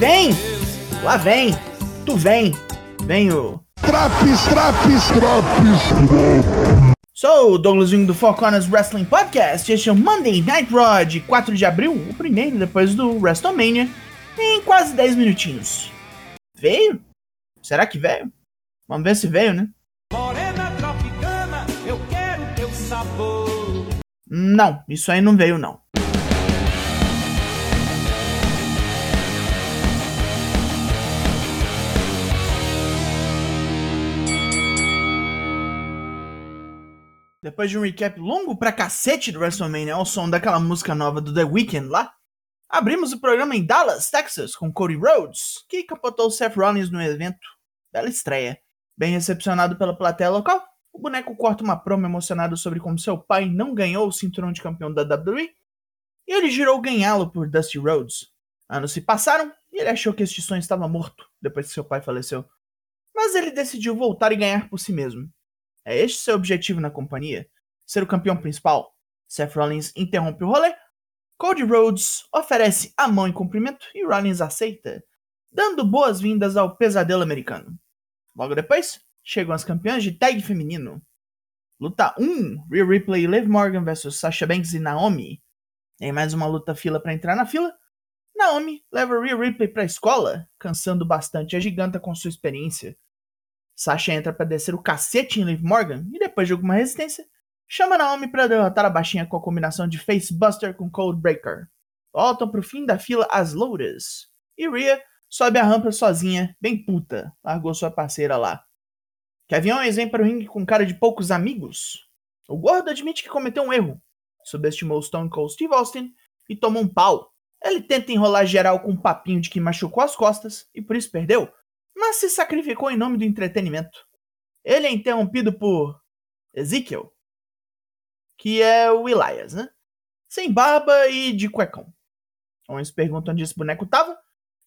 Vem! Lá vem! Tu vem! Vem o. Traps, traps, traps! Sou o Douglas Wing do Four Corners Wrestling Podcast. Este é o Monday Night Raw de 4 de abril, o primeiro depois do WrestleMania, em quase 10 minutinhos. Veio? Será que veio? Vamos ver se veio, né? Morena tropicana, eu quero teu sabor. Não, isso aí não veio não. Depois de um recap longo pra cacete do WrestleMania ao som daquela música nova do The Weeknd lá, abrimos o programa em Dallas, Texas, com Cody Rhodes, que capotou Seth Rollins no evento. Bela estreia. Bem recepcionado pela plateia local, o boneco corta uma promo emocionado sobre como seu pai não ganhou o cinturão de campeão da WWE, e ele girou ganhá-lo por Dusty Rhodes. Anos se passaram e ele achou que este sonho estava morto depois que seu pai faleceu. Mas ele decidiu voltar e ganhar por si mesmo. É este seu objetivo na companhia? Ser o campeão principal? Seth Rollins interrompe o rolê. Cody Rhodes oferece a mão em cumprimento e Rollins aceita, dando boas-vindas ao pesadelo americano. Logo depois, chegam as campeãs de tag feminino. Luta 1: Rhea Ripley e Liv Morgan vs Sasha Banks e Naomi. Em mais uma luta fila para entrar na fila, Naomi leva Rhea Ripley para a escola, cansando bastante a giganta com sua experiência. Sasha entra para descer o cacete em Liv Morgan e depois de alguma resistência, chama Naomi para derrotar a baixinha com a combinação de Facebuster com Codebreaker. Voltam pro fim da fila as Lourdes. E Rhea sobe a rampa sozinha, bem puta, largou sua parceira lá. Kevin Owens vem para o ringue com cara de poucos amigos. O gordo admite que cometeu um erro. Subestimou Stone Cold Steve Austin e tomou um pau. Ele tenta enrolar geral com um papinho de que machucou as costas e por isso perdeu, se sacrificou em nome do entretenimento. Ele é interrompido por Ezekiel, que é o Elias, né? Sem barba e de cuecão. Owens pergunta onde esse boneco tava,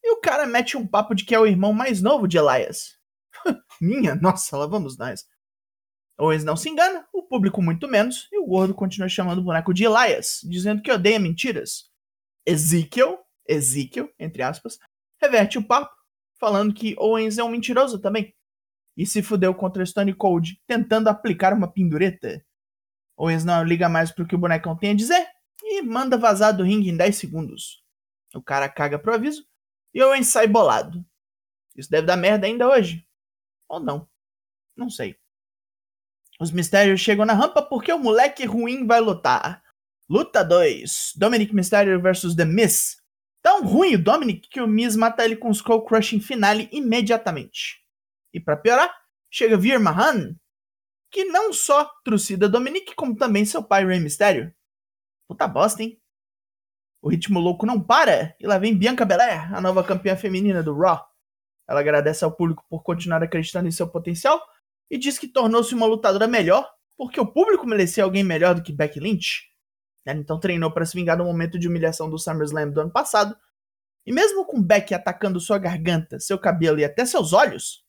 e o cara mete um papo de que é o irmão mais novo de Elias. Minha, nossa, lá vamos nós. Owens não se engana, o público muito menos, e o gordo continua chamando o boneco de Elias, dizendo que odeia mentiras. Ezekiel, Ezekiel, entre aspas, reverte o papo, falando que Owens é um mentiroso também. E se fudeu contra Stone Cold, tentando aplicar uma pendureta. Owens não liga mais pro que o bonecão tem a dizer e manda vazar do ringue em 10 segundos. O cara caga pro aviso e Owens sai bolado. Isso deve dar merda ainda hoje. Ou não. Não sei. Os mistérios chegam na rampa porque o moleque ruim vai lutar. Luta 2: Dominic Mysterio vs The Miz. Tão ruim o Dominic que o Miz mata ele com o Skull Crushing Finale imediatamente. E para piorar, chega Veer Mahan, que não só trucida Dominic, como também seu pai Rey Mysterio. Puta bosta, hein? O ritmo louco não para, e lá vem Bianca Belair, a nova campeã feminina do Raw. Ela agradece ao público por continuar acreditando em seu potencial e diz que tornou-se uma lutadora melhor porque o público merecia alguém melhor do que Becky Lynch. Ela então treinou para se vingar do momento de humilhação do SummerSlam do ano passado, e mesmo com Becky atacando sua garganta, seu cabelo e até seus olhos,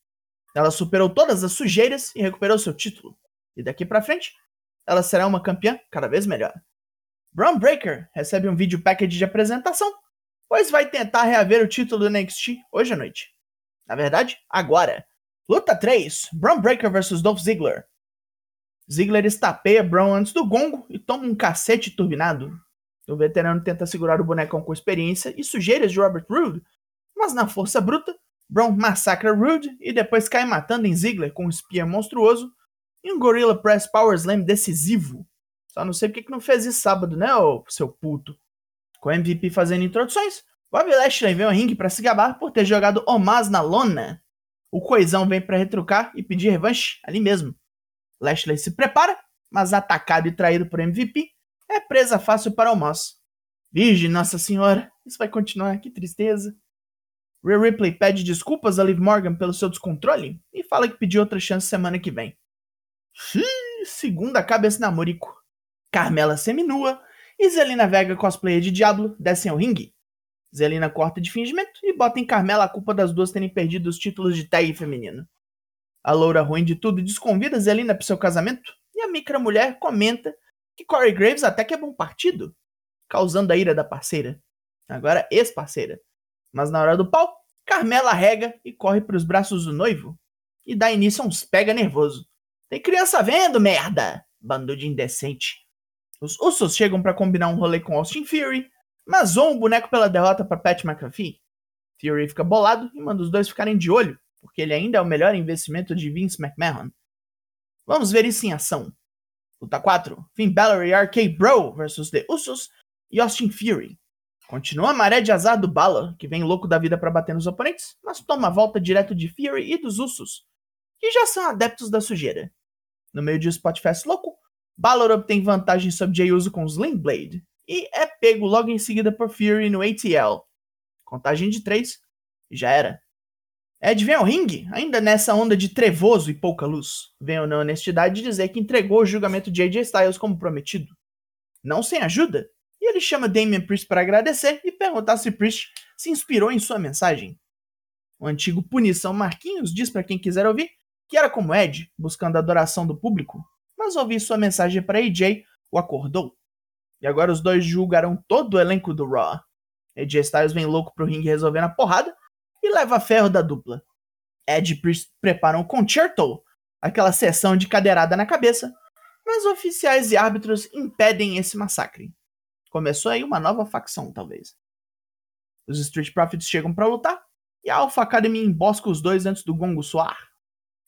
ela superou todas as sujeiras e recuperou seu título. E daqui para frente, ela será uma campeã cada vez melhor. Braun Breaker recebe um vídeo package de apresentação, pois vai tentar reaver o título do NXT hoje à noite. Na verdade, agora. Luta 3: Braun Breaker vs Dolph Ziggler. Ziggler estapeia Braun antes do gongo e toma um cacete turbinado. O veterano tenta segurar o bonecão com experiência e sujeiras de Robert Roode, mas na força bruta, Braun massacra Roode e depois cai matando em Ziggler com um spear monstruoso e um Gorilla Press Power Slam decisivo. Só não sei porque que não fez isso sábado, né, ô seu puto? Com o MVP fazendo introduções, Bob Lashley vem ao ringue para se gabar por ter jogado Omaz na lona. O coisão vem para retrucar e pedir revanche ali mesmo. Lashley se prepara, mas atacado e traído por MVP, é presa fácil para Omos. Virgem Nossa Senhora, isso vai continuar, que tristeza. Rhea Ripley pede desculpas a Liv Morgan pelo seu descontrole e fala que pediu outra chance semana que vem. Segunda cabeça namorico. Carmela seminua e Zelina Vega cosplayer de Diablo descem ao ringue. Zelina corta de fingimento e bota em Carmela a culpa das duas terem perdido os títulos de tag feminino. A loura ruim de tudo desconvida Zelina para seu casamento e a micra mulher comenta que Corey Graves até que é bom partido, causando a ira da parceira, agora ex-parceira. Mas na hora do pau, Carmela rega e corre para os braços do noivo e dá início a uns pega nervoso. Tem criança vendo, merda! Bando de indecente. Os Usos chegam para combinar um rolê com Austin Fury, mas zoam o boneco pela derrota para Pat McAfee. Fury fica bolado e manda os dois ficarem de olho, porque ele ainda é o melhor investimento de Vince McMahon. Vamos ver isso em ação. Luta 4: Finn Balor e RK Bro versus The Usos e Austin Fury. Continua a maré de azar do Balor, que vem louco da vida para bater nos oponentes, mas toma a volta direto de Fury e dos Usos, que já são adeptos da sujeira. No meio de um Spotfest louco, Balor obtém vantagem sobre Jey Uso com Sling Blade, e é pego logo em seguida por Fury no ATL. Contagem de 3 e já era. Ed vem ao ringue, ainda nessa onda de trevoso e pouca luz. Venho na honestidade dizer que entregou o julgamento de AJ Styles como prometido. Não sem ajuda, e ele chama Damian Priest para agradecer e perguntar se Priest se inspirou em sua mensagem. O antigo Punição Marquinhos diz para quem quiser ouvir que era como Ed, buscando a adoração do público, mas ouvir sua mensagem para AJ o acordou. E agora os dois julgarão todo o elenco do Raw. AJ Styles vem louco pro ringue resolvendo a porrada e leva ferro da dupla. Ed e Priest preparam o concerto, aquela sessão de cadeirada na cabeça, mas oficiais e árbitros impedem esse massacre. Começou aí uma nova facção, talvez. Os Street Profits chegam para lutar e a Alpha Academy embosca os dois antes do gongo soar.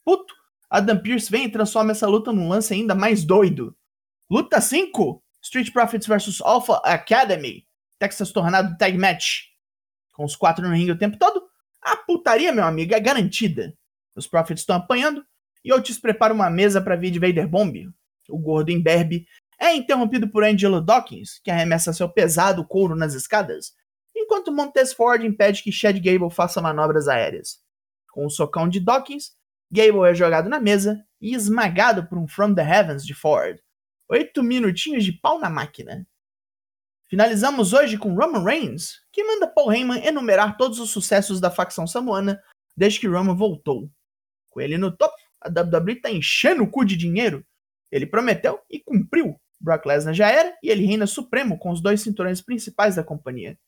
Puto, Adam Pearce vem e transforma essa luta num lance ainda mais doido. Luta 5: Street Profits vs Alpha Academy. Texas Tornado Tag Match. Com os quatro no ringue o tempo todo, a putaria, meu amigo, é garantida. Os Profits estão apanhando e Otis prepara uma mesa para vir de Vader Bomb. O gordo imberbe é interrompido por Angelo Dawkins, que arremessa seu pesado couro nas escadas, enquanto Montez Ford impede que Chad Gable faça manobras aéreas. Com o socão de Dawkins, Gable é jogado na mesa e esmagado por um From the Heavens de Ford. Oito minutinhos de pau na máquina. Finalizamos hoje com Roman Reigns, que manda Paul Heyman enumerar todos os sucessos da facção samoana desde que Roman voltou. Com ele no topo, a WWE tá enchendo o cu de dinheiro. Ele prometeu e cumpriu. Brock Lesnar já era e ele reina supremo com os dois cinturões principais da companhia.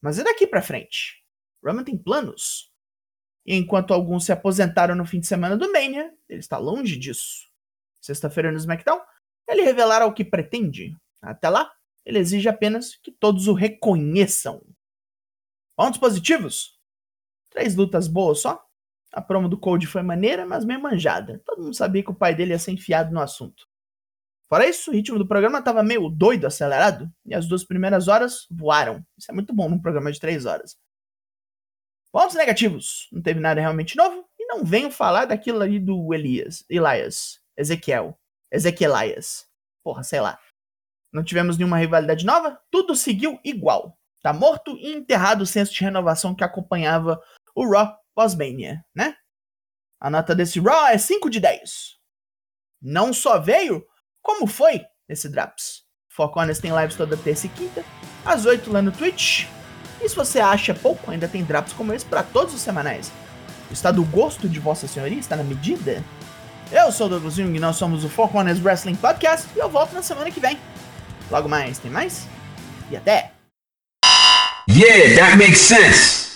Mas e daqui pra frente? Roman tem planos. E enquanto alguns se aposentaram no fim de semana do Mania, ele está longe disso. Sexta-feira no SmackDown, ele revelará o que pretende. Até lá, ele exige apenas que todos o reconheçam. Pontos positivos? Três lutas boas só. A promo do Code foi maneira, mas meio manjada. Todo mundo sabia que o pai dele ia ser enfiado no assunto. Fora isso, o ritmo do programa estava meio doido, acelerado, e as duas primeiras horas voaram. Isso é muito bom num programa de três horas. Pontos negativos. Não teve nada realmente novo, e não venho falar daquilo ali do Elias, Elias, Ezequiel, Ezequielias. Porra, sei lá. Não tivemos nenhuma rivalidade nova, tudo seguiu igual. Tá morto e enterrado o senso de renovação que acompanhava o Raw pós-Mania, né? A nota desse Raw é 5 de 10. Não só veio, como foi esse Draps. Foco Honest tem lives toda terça e quinta, às 8 lá no Twitch. E se você acha pouco, ainda tem Draps como esse para todos os semanais. Está do gosto de Vossa Senhoria? Está na medida? Eu sou o Douglas Jung nós somos o Four Corners Wrestling Podcast e eu volto na semana que vem. Logo mais, tem mais? E até! Yeah, that makes sense.